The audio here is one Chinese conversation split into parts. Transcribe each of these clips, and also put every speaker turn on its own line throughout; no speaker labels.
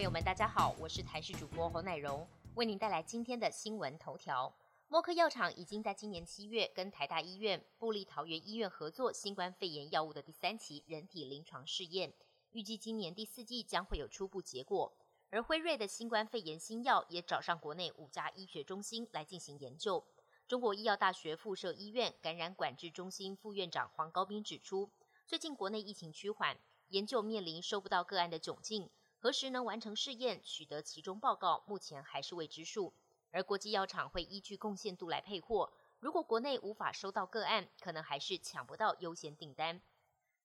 朋友们，大家好，我是台视主播侯乃荣，为您带来今天的新闻头条。默克药厂已经在今年七月跟台大医院、布利桃园医院合作新冠肺炎药物的第三期人体临床试验，预计今年第四季将会有初步结果。而辉瑞的新冠肺炎新药也找上国内五家医学中心来进行研究。中国医药大学附设医院感染管制中心副院长黄高斌指出，最近国内疫情趋缓，研究面临收不到个案的窘境，何时能完成试验，取得其中报告，目前还是未知数。而国际药厂会依据贡献度来配货，如果国内无法收到个案，可能还是抢不到优先订单。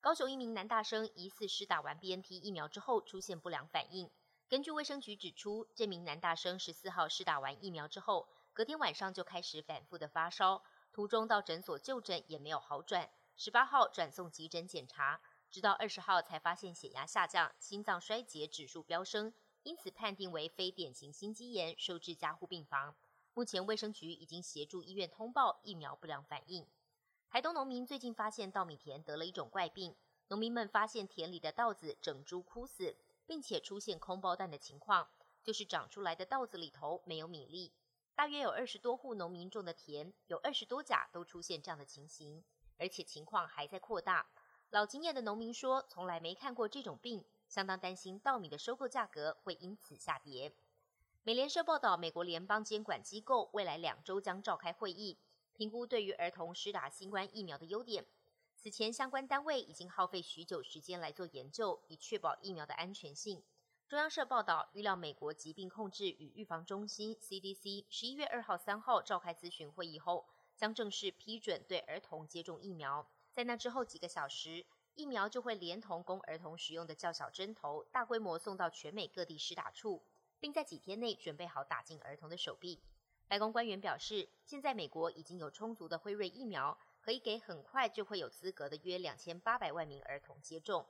高雄一名男大生疑似施打完 BNT 疫苗之后出现不良反应。根据卫生局指出，这名男大生十四号施打完疫苗之后，隔天晚上就开始反复的发烧，途中到诊所就诊也没有好转。十八号转送急诊检查，直到二十号才发现血压下降、心脏衰竭指数飙升，因此判定为非典型心肌炎，收治加护病房。目前卫生局已经协助医院通报疫苗不良反应。台东农民最近发现稻米田得了一种怪病，农民们发现田里的稻子整株枯死。并且出现空包蛋的情况，就是长出来的稻子里头没有米粒。大约有二十多户农民种的田，有二十多甲都出现这样的情形，而且情况还在扩大。老经验的农民说，从来没看过这种病，相当担心稻米的收购价格会因此下跌。美联社报道，美国联邦监管机构未来两周将召开会议，评估对于儿童施打新冠疫苗的优点。此前，相关单位已经耗费许久时间来做研究，以确保疫苗的安全性。中央社报道，预料美国疾病控制与预防中心 （CDC） 十一月二号、三号召开咨询会议后，将正式批准对儿童接种疫苗。在那之后几个小时，疫苗就会连同供儿童使用的较小针头，大规模送到全美各地施打处，并在几天内准备好打进儿童的手臂。白宫官员表示，现在美国已经有充足的辉瑞疫苗。可以给很快就会有资格的约两千八百万名儿童接种。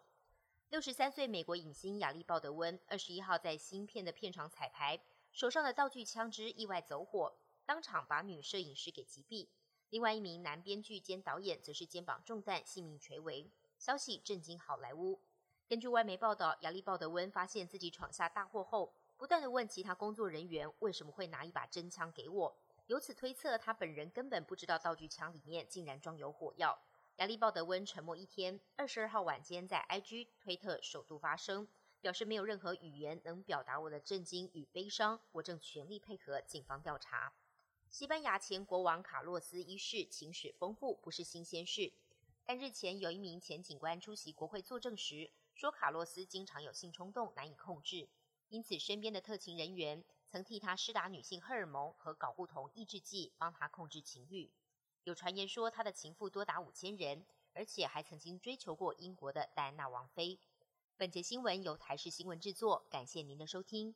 六十三岁美国影星亚历鲍德温二十一号在新片的片场彩排，手上的道具枪支意外走火，当场把女摄影师给击毙。另外一名男编剧兼导演则是肩膀中弹，性命垂危。消息震惊好莱坞。根据外媒报道，亚历鲍德温发现自己闯下大祸后，不断的问其他工作人员为什么会拿一把真枪给我。由此推测，他本人根本不知道道具枪里面竟然装有火药。亚历鲍德温沉默一天，二十二号晚间在 IG 推特首度发声，表示没有任何语言能表达我的震惊与悲伤，我正全力配合警方调查。西班牙前国王卡洛斯一世情史丰富，不是新鲜事。但日前有一名前警官出席国会作证时，说卡洛斯经常有性冲动，难以控制，因此身边的特勤人员。曾替他施打女性荷尔蒙和睾固酮抑制剂，帮他控制情欲。有传言说他的情妇多达五千人，而且还曾经追求过英国的戴安娜王妃。本节新闻由台视新闻制作，感谢您的收听。